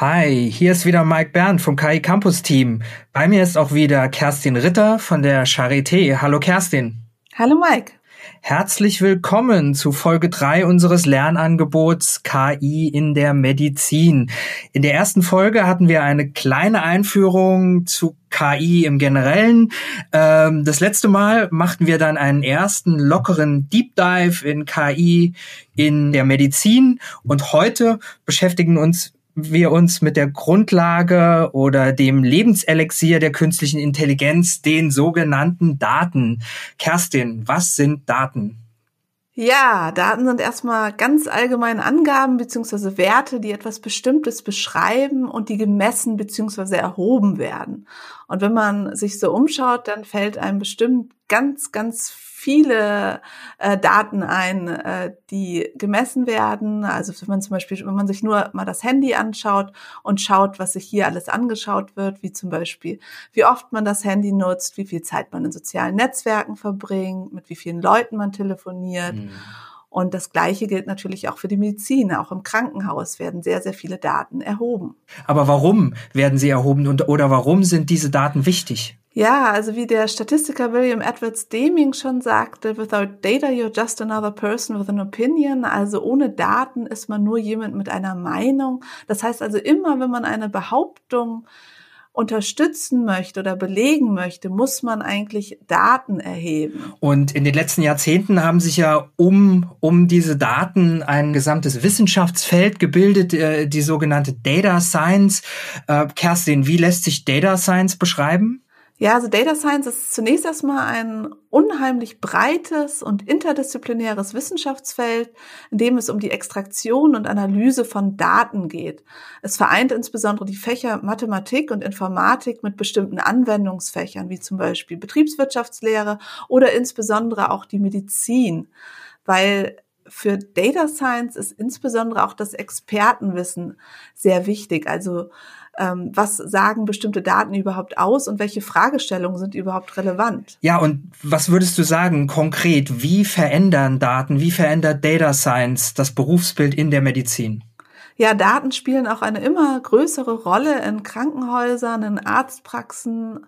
Hi, hier ist wieder Mike Bernd vom KI Campus Team. Bei mir ist auch wieder Kerstin Ritter von der Charité. Hallo Kerstin. Hallo Mike. Herzlich willkommen zu Folge 3 unseres Lernangebots KI in der Medizin. In der ersten Folge hatten wir eine kleine Einführung zu KI im Generellen. Ähm, das letzte Mal machten wir dann einen ersten lockeren Deep Dive in KI in der Medizin und heute beschäftigen uns wir uns mit der Grundlage oder dem Lebenselixier der künstlichen Intelligenz, den sogenannten Daten. Kerstin, was sind Daten? Ja, Daten sind erstmal ganz allgemeine Angaben beziehungsweise Werte, die etwas Bestimmtes beschreiben und die gemessen beziehungsweise erhoben werden. Und wenn man sich so umschaut, dann fällt einem bestimmt ganz, ganz viele äh, Daten ein, äh, die gemessen werden. Also wenn man zum Beispiel, wenn man sich nur mal das Handy anschaut und schaut, was sich hier alles angeschaut wird, wie zum Beispiel, wie oft man das Handy nutzt, wie viel Zeit man in sozialen Netzwerken verbringt, mit wie vielen Leuten man telefoniert. Mhm. Und das Gleiche gilt natürlich auch für die Medizin. Auch im Krankenhaus werden sehr, sehr viele Daten erhoben. Aber warum werden sie erhoben und, oder warum sind diese Daten wichtig? Ja, also wie der Statistiker William Edwards Deming schon sagte, without data you're just another person with an opinion. Also ohne Daten ist man nur jemand mit einer Meinung. Das heißt also immer, wenn man eine Behauptung unterstützen möchte oder belegen möchte, muss man eigentlich Daten erheben. Und in den letzten Jahrzehnten haben sich ja um, um diese Daten ein gesamtes Wissenschaftsfeld gebildet, äh, die sogenannte Data Science. Äh, Kerstin, wie lässt sich Data Science beschreiben? Ja, also Data Science ist zunächst erstmal ein unheimlich breites und interdisziplinäres Wissenschaftsfeld, in dem es um die Extraktion und Analyse von Daten geht. Es vereint insbesondere die Fächer Mathematik und Informatik mit bestimmten Anwendungsfächern, wie zum Beispiel Betriebswirtschaftslehre oder insbesondere auch die Medizin, weil für Data Science ist insbesondere auch das Expertenwissen sehr wichtig. Also ähm, was sagen bestimmte Daten überhaupt aus und welche Fragestellungen sind überhaupt relevant. Ja, und was würdest du sagen konkret, wie verändern Daten, wie verändert Data Science das Berufsbild in der Medizin? Ja, Daten spielen auch eine immer größere Rolle in Krankenhäusern, in Arztpraxen.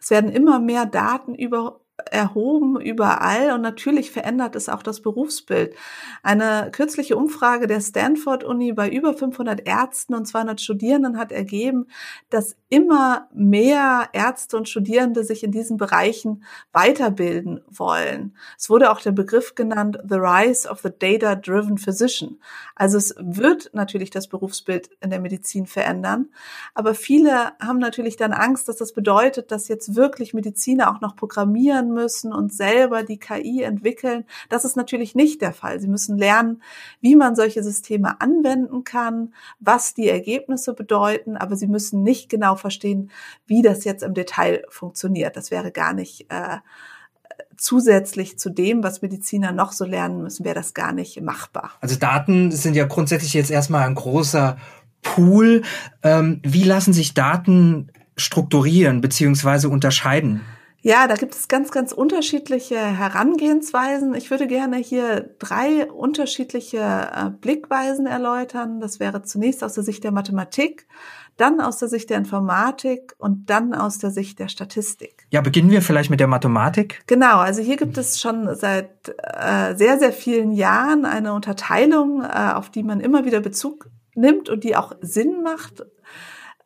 Es werden immer mehr Daten über erhoben überall und natürlich verändert es auch das Berufsbild. Eine kürzliche Umfrage der Stanford Uni bei über 500 Ärzten und 200 Studierenden hat ergeben, dass immer mehr Ärzte und Studierende sich in diesen Bereichen weiterbilden wollen. Es wurde auch der Begriff genannt, the rise of the data-driven physician. Also es wird natürlich das Berufsbild in der Medizin verändern, aber viele haben natürlich dann Angst, dass das bedeutet, dass jetzt wirklich Mediziner auch noch programmieren müssen und selber die KI entwickeln. Das ist natürlich nicht der Fall. Sie müssen lernen, wie man solche Systeme anwenden kann, was die Ergebnisse bedeuten, aber sie müssen nicht genau genau verstehen, wie das jetzt im Detail funktioniert. Das wäre gar nicht äh, zusätzlich zu dem, was Mediziner noch so lernen müssen, wäre das gar nicht machbar. Also Daten sind ja grundsätzlich jetzt erstmal ein großer Pool. Ähm, wie lassen sich Daten strukturieren beziehungsweise unterscheiden? Ja, da gibt es ganz, ganz unterschiedliche Herangehensweisen. Ich würde gerne hier drei unterschiedliche äh, Blickweisen erläutern. Das wäre zunächst aus der Sicht der Mathematik, dann aus der Sicht der Informatik und dann aus der Sicht der Statistik. Ja, beginnen wir vielleicht mit der Mathematik. Genau, also hier gibt es schon seit äh, sehr, sehr vielen Jahren eine Unterteilung, äh, auf die man immer wieder Bezug nimmt und die auch Sinn macht.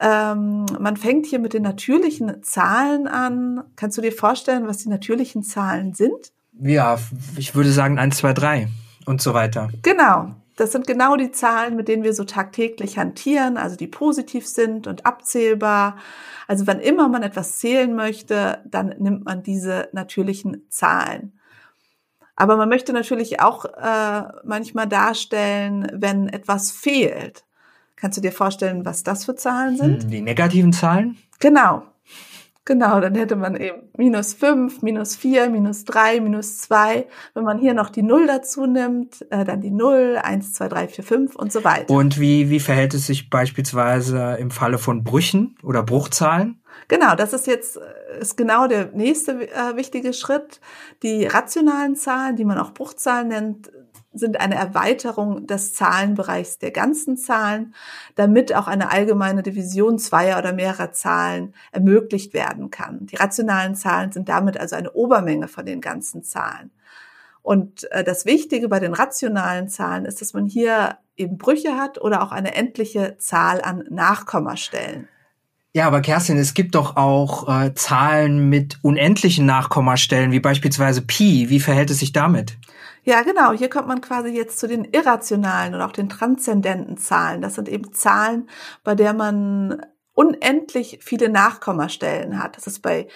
Ähm, man fängt hier mit den natürlichen Zahlen an. Kannst du dir vorstellen, was die natürlichen Zahlen sind? Ja, ich würde sagen 1, 2, 3 und so weiter. Genau. Das sind genau die Zahlen, mit denen wir so tagtäglich hantieren, also die positiv sind und abzählbar. Also wann immer man etwas zählen möchte, dann nimmt man diese natürlichen Zahlen. Aber man möchte natürlich auch äh, manchmal darstellen, wenn etwas fehlt. Kannst du dir vorstellen, was das für Zahlen sind? Die negativen Zahlen? Genau. Genau, dann hätte man eben minus fünf, minus vier, minus drei, minus zwei. Wenn man hier noch die Null dazu nimmt, äh, dann die Null, eins, zwei, drei, vier, fünf und so weiter. Und wie, wie verhält es sich beispielsweise im Falle von Brüchen oder Bruchzahlen? Genau, das ist jetzt äh, ist genau der nächste äh, wichtige Schritt. Die rationalen Zahlen, die man auch Bruchzahlen nennt, sind eine Erweiterung des Zahlenbereichs der ganzen Zahlen, damit auch eine allgemeine Division zweier oder mehrerer Zahlen ermöglicht werden kann. Die rationalen Zahlen sind damit also eine Obermenge von den ganzen Zahlen. Und äh, das Wichtige bei den rationalen Zahlen ist, dass man hier eben Brüche hat oder auch eine endliche Zahl an Nachkommastellen. Ja, aber Kerstin, es gibt doch auch äh, Zahlen mit unendlichen Nachkommastellen, wie beispielsweise Pi. Wie verhält es sich damit? Ja, genau. Hier kommt man quasi jetzt zu den irrationalen und auch den transzendenten Zahlen. Das sind eben Zahlen, bei der man unendlich viele Nachkommastellen hat. Das ist bei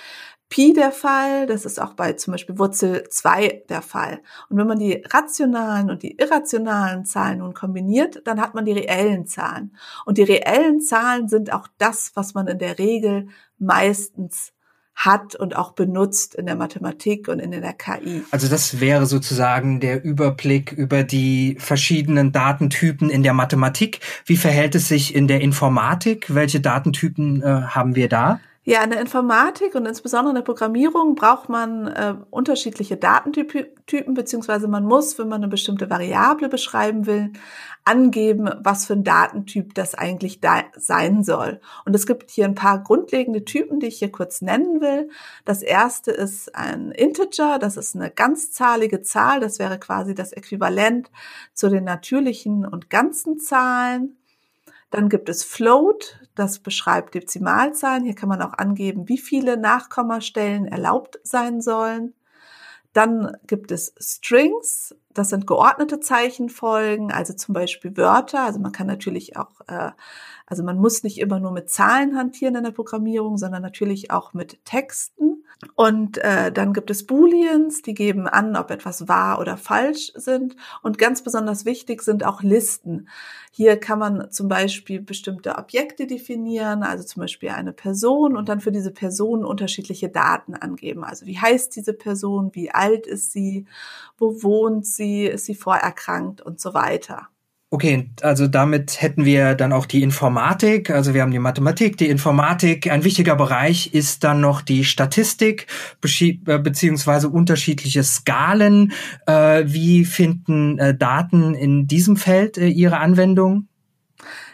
Pi der Fall, das ist auch bei zum Beispiel Wurzel 2 der Fall. Und wenn man die rationalen und die irrationalen Zahlen nun kombiniert, dann hat man die reellen Zahlen. Und die reellen Zahlen sind auch das, was man in der Regel meistens hat und auch benutzt in der Mathematik und in der KI. Also das wäre sozusagen der Überblick über die verschiedenen Datentypen in der Mathematik. Wie verhält es sich in der Informatik? Welche Datentypen äh, haben wir da? Ja, in der Informatik und insbesondere in der Programmierung braucht man äh, unterschiedliche Datentypen, beziehungsweise man muss, wenn man eine bestimmte Variable beschreiben will, angeben, was für ein Datentyp das eigentlich da sein soll. Und es gibt hier ein paar grundlegende Typen, die ich hier kurz nennen will. Das erste ist ein Integer, das ist eine ganzzahlige Zahl, das wäre quasi das Äquivalent zu den natürlichen und ganzen Zahlen. Dann gibt es Float, das beschreibt Dezimalzahlen. Hier kann man auch angeben, wie viele Nachkommastellen erlaubt sein sollen. Dann gibt es Strings, das sind geordnete Zeichenfolgen, also zum Beispiel Wörter. Also man kann natürlich auch, äh, also man muss nicht immer nur mit Zahlen hantieren in der Programmierung, sondern natürlich auch mit Texten. Und äh, dann gibt es Booleans, die geben an, ob etwas wahr oder falsch sind. Und ganz besonders wichtig sind auch Listen. Hier kann man zum Beispiel bestimmte Objekte definieren, also zum Beispiel eine Person und dann für diese Person unterschiedliche Daten angeben. Also wie heißt diese Person, wie alt ist sie, wo wohnt sie, ist sie vorerkrankt und so weiter. Okay, also damit hätten wir dann auch die Informatik. Also wir haben die Mathematik, die Informatik. Ein wichtiger Bereich ist dann noch die Statistik äh, beziehungsweise unterschiedliche Skalen. Äh, wie finden äh, Daten in diesem Feld ihre Anwendung?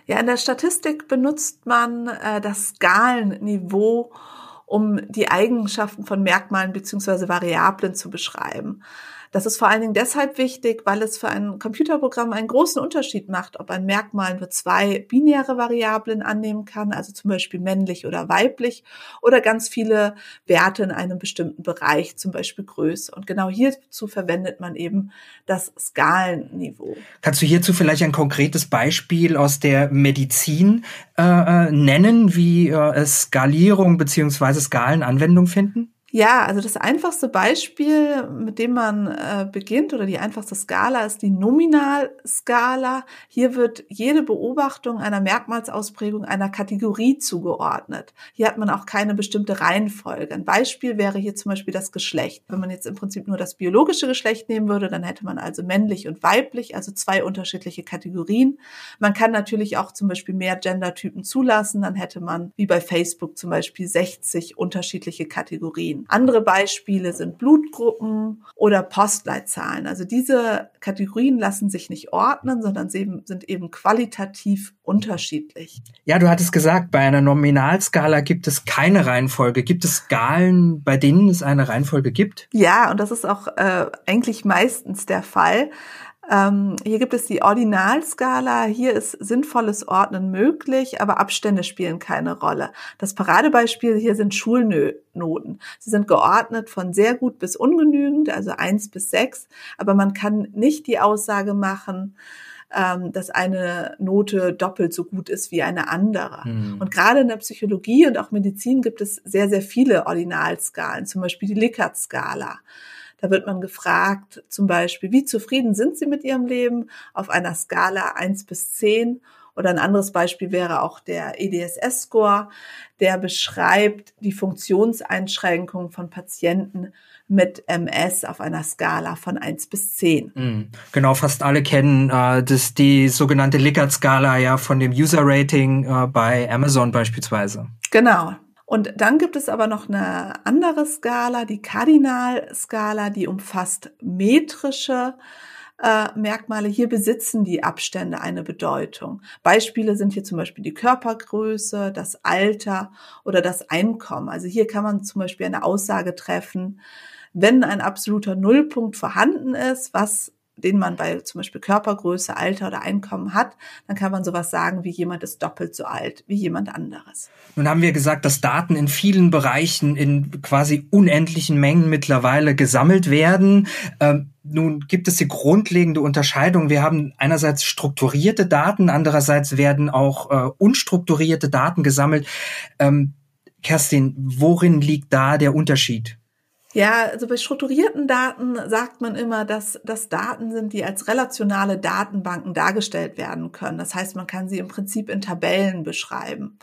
Ja, in der Statistik benutzt man das Skalenniveau, um die Eigenschaften von Merkmalen beziehungsweise Variablen zu beschreiben. Das ist vor allen Dingen deshalb wichtig, weil es für ein Computerprogramm einen großen Unterschied macht, ob ein Merkmal nur zwei binäre Variablen annehmen kann, also zum Beispiel männlich oder weiblich, oder ganz viele Werte in einem bestimmten Bereich, zum Beispiel Größe. Und genau hierzu verwendet man eben das Skalenniveau. Kannst du hierzu vielleicht ein konkretes Beispiel aus der Medizin äh, äh nennen, wie äh, Skalierung beziehungsweise Skalen Anwendung finden? Ja, also das einfachste Beispiel, mit dem man äh, beginnt oder die einfachste Skala ist die Nominalskala. Hier wird jede Beobachtung einer Merkmalsausprägung einer Kategorie zugeordnet. Hier hat man auch keine bestimmte Reihenfolge. Ein Beispiel wäre hier zum Beispiel das Geschlecht. Wenn man jetzt im Prinzip nur das biologische Geschlecht nehmen würde, dann hätte man also männlich und weiblich, also zwei unterschiedliche Kategorien. Man kann natürlich auch zum Beispiel mehr Gendertypen zulassen. Dann hätte man wie bei Facebook zum Beispiel 60 unterschiedliche Kategorien. Andere Beispiele sind Blutgruppen oder Postleitzahlen. Also diese Kategorien lassen sich nicht ordnen, sondern sind eben qualitativ unterschiedlich. Ja, du hattest gesagt, bei einer Nominalskala gibt es keine Reihenfolge. Gibt es Skalen, bei denen es eine Reihenfolge gibt? Ja, und das ist auch äh, eigentlich meistens der Fall. Ähm, hier gibt es die Ordinalskala. Hier ist sinnvolles Ordnen möglich, aber Abstände spielen keine Rolle. Das Paradebeispiel hier sind Schulnoten. Sie sind geordnet von sehr gut bis ungenügend, also eins bis sechs, aber man kann nicht die Aussage machen, ähm, dass eine Note doppelt so gut ist wie eine andere. Mhm. Und gerade in der Psychologie und auch Medizin gibt es sehr, sehr viele Ordinalskalen, zum Beispiel die Likert-Skala. Da wird man gefragt, zum Beispiel, wie zufrieden sind Sie mit Ihrem Leben auf einer Skala eins bis zehn Oder ein anderes Beispiel wäre auch der EDSS-Score, der beschreibt die Funktionseinschränkung von Patienten mit MS auf einer Skala von eins bis zehn. Mhm. Genau, fast alle kennen äh, das, die sogenannte Likert-Skala ja von dem User-Rating äh, bei Amazon beispielsweise. Genau, und dann gibt es aber noch eine andere Skala, die Kardinalskala, die umfasst metrische äh, Merkmale. Hier besitzen die Abstände eine Bedeutung. Beispiele sind hier zum Beispiel die Körpergröße, das Alter oder das Einkommen. Also hier kann man zum Beispiel eine Aussage treffen, wenn ein absoluter Nullpunkt vorhanden ist, was den man bei zum Beispiel Körpergröße, Alter oder Einkommen hat, dann kann man sowas sagen wie jemand ist doppelt so alt wie jemand anderes. Nun haben wir gesagt, dass Daten in vielen Bereichen in quasi unendlichen Mengen mittlerweile gesammelt werden. Ähm, nun gibt es die grundlegende Unterscheidung. Wir haben einerseits strukturierte Daten, andererseits werden auch äh, unstrukturierte Daten gesammelt. Ähm, Kerstin, worin liegt da der Unterschied? Ja, also bei strukturierten Daten sagt man immer, dass das Daten sind, die als relationale Datenbanken dargestellt werden können. Das heißt, man kann sie im Prinzip in Tabellen beschreiben.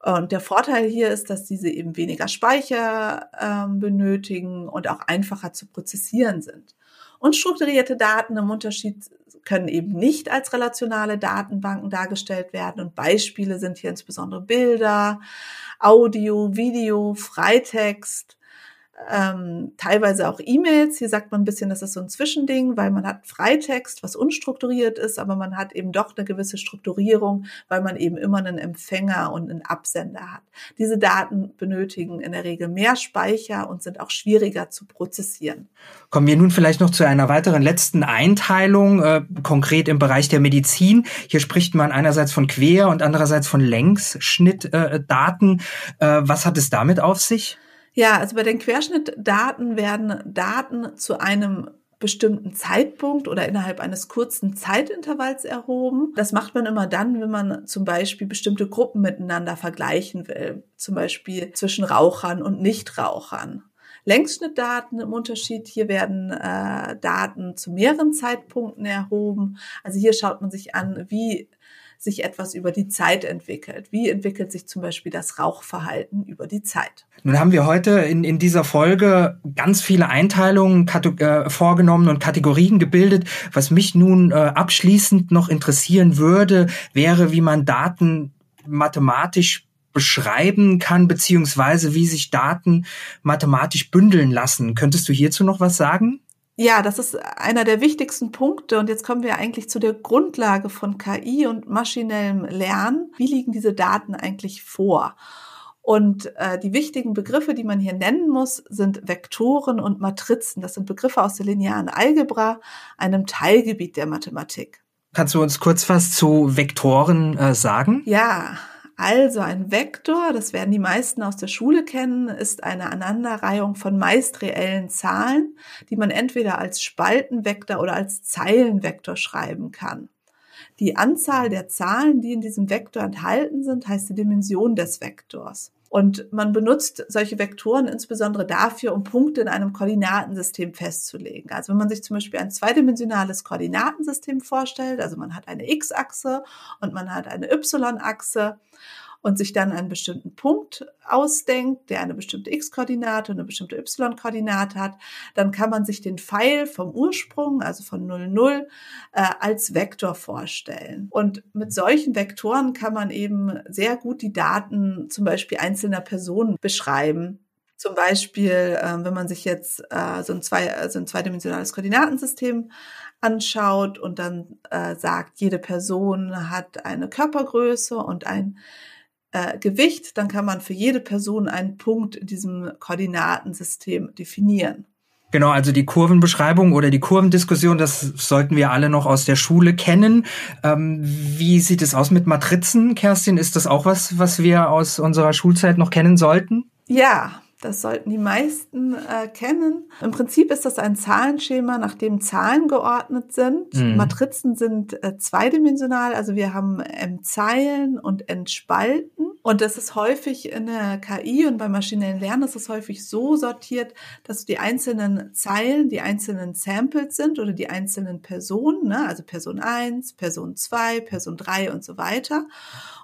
Und der Vorteil hier ist, dass diese eben weniger Speicher ähm, benötigen und auch einfacher zu prozessieren sind. Und strukturierte Daten im Unterschied können eben nicht als relationale Datenbanken dargestellt werden. Und Beispiele sind hier insbesondere Bilder, Audio, Video, Freitext, ähm, teilweise auch E-Mails. Hier sagt man ein bisschen, das ist so ein Zwischending, weil man hat Freitext, was unstrukturiert ist, aber man hat eben doch eine gewisse Strukturierung, weil man eben immer einen Empfänger und einen Absender hat. Diese Daten benötigen in der Regel mehr Speicher und sind auch schwieriger zu prozessieren. Kommen wir nun vielleicht noch zu einer weiteren letzten Einteilung, äh, konkret im Bereich der Medizin. Hier spricht man einerseits von Quer- und andererseits von Längsschnittdaten. Äh, äh, was hat es damit auf sich? Ja, also bei den Querschnittdaten werden Daten zu einem bestimmten Zeitpunkt oder innerhalb eines kurzen Zeitintervalls erhoben. Das macht man immer dann, wenn man zum Beispiel bestimmte Gruppen miteinander vergleichen will, zum Beispiel zwischen Rauchern und Nichtrauchern. Längsschnittdaten im Unterschied, hier werden äh, Daten zu mehreren Zeitpunkten erhoben. Also hier schaut man sich an, wie sich etwas über die Zeit entwickelt. Wie entwickelt sich zum Beispiel das Rauchverhalten über die Zeit? Nun haben wir heute in, in dieser Folge ganz viele Einteilungen äh, vorgenommen und Kategorien gebildet. Was mich nun äh, abschließend noch interessieren würde, wäre, wie man Daten mathematisch beschreiben kann, beziehungsweise wie sich Daten mathematisch bündeln lassen. Könntest du hierzu noch was sagen? Ja, das ist einer der wichtigsten Punkte. Und jetzt kommen wir eigentlich zu der Grundlage von KI und maschinellem Lernen. Wie liegen diese Daten eigentlich vor? Und äh, die wichtigen Begriffe, die man hier nennen muss, sind Vektoren und Matrizen. Das sind Begriffe aus der linearen Algebra, einem Teilgebiet der Mathematik. Kannst du uns kurz was zu Vektoren äh, sagen? Ja, also ein Vektor, das werden die meisten aus der Schule kennen, ist eine Aneinanderreihung von meist reellen Zahlen, die man entweder als Spaltenvektor oder als Zeilenvektor schreiben kann. Die Anzahl der Zahlen, die in diesem Vektor enthalten sind, heißt die Dimension des Vektors. Und man benutzt solche Vektoren insbesondere dafür, um Punkte in einem Koordinatensystem festzulegen. Also wenn man sich zum Beispiel ein zweidimensionales Koordinatensystem vorstellt, also man hat eine x-Achse und man hat eine y-Achse und sich dann einen bestimmten Punkt ausdenkt, der eine bestimmte x-Koordinate und eine bestimmte y-Koordinate hat, dann kann man sich den Pfeil vom Ursprung, also von 0, 0, äh, als Vektor vorstellen. Und mit solchen Vektoren kann man eben sehr gut die Daten zum Beispiel einzelner Personen beschreiben. Zum Beispiel, äh, wenn man sich jetzt äh, so, ein zwei, äh, so ein zweidimensionales Koordinatensystem anschaut und dann äh, sagt, jede Person hat eine Körpergröße und ein äh, Gewicht, dann kann man für jede Person einen Punkt in diesem Koordinatensystem definieren. Genau, also die Kurvenbeschreibung oder die Kurvendiskussion, das sollten wir alle noch aus der Schule kennen. Ähm, wie sieht es aus mit Matrizen, Kerstin? Ist das auch was, was wir aus unserer Schulzeit noch kennen sollten? Ja, das sollten die meisten äh, kennen. Im Prinzip ist das ein Zahlenschema, nach dem Zahlen geordnet sind. Mhm. Matrizen sind äh, zweidimensional, also wir haben M Zeilen und N Spalten. Und das ist häufig in der KI und beim maschinellen Lernen ist es häufig so sortiert, dass die einzelnen Zeilen, die einzelnen Samples sind oder die einzelnen Personen, ne? also Person 1, Person 2, Person 3 und so weiter.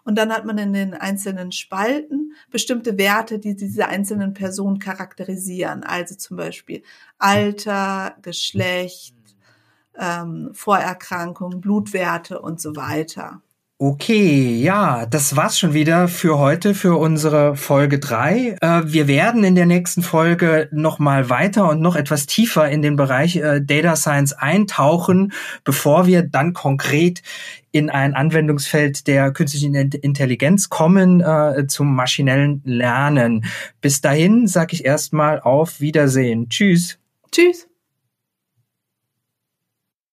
Und dann hat man in den einzelnen Spalten bestimmte Werte, die diese einzelnen Personen charakterisieren. Also zum Beispiel Alter, Geschlecht, ähm, Vorerkrankungen, Blutwerte und so weiter. Okay, ja, das war's schon wieder für heute, für unsere Folge drei. Äh, wir werden in der nächsten Folge noch mal weiter und noch etwas tiefer in den Bereich äh, Data Science eintauchen, bevor wir dann konkret in ein Anwendungsfeld der künstlichen Intelligenz kommen, äh, zum maschinellen Lernen. Bis dahin sage ich erstmal auf Wiedersehen. Tschüss. Tschüss.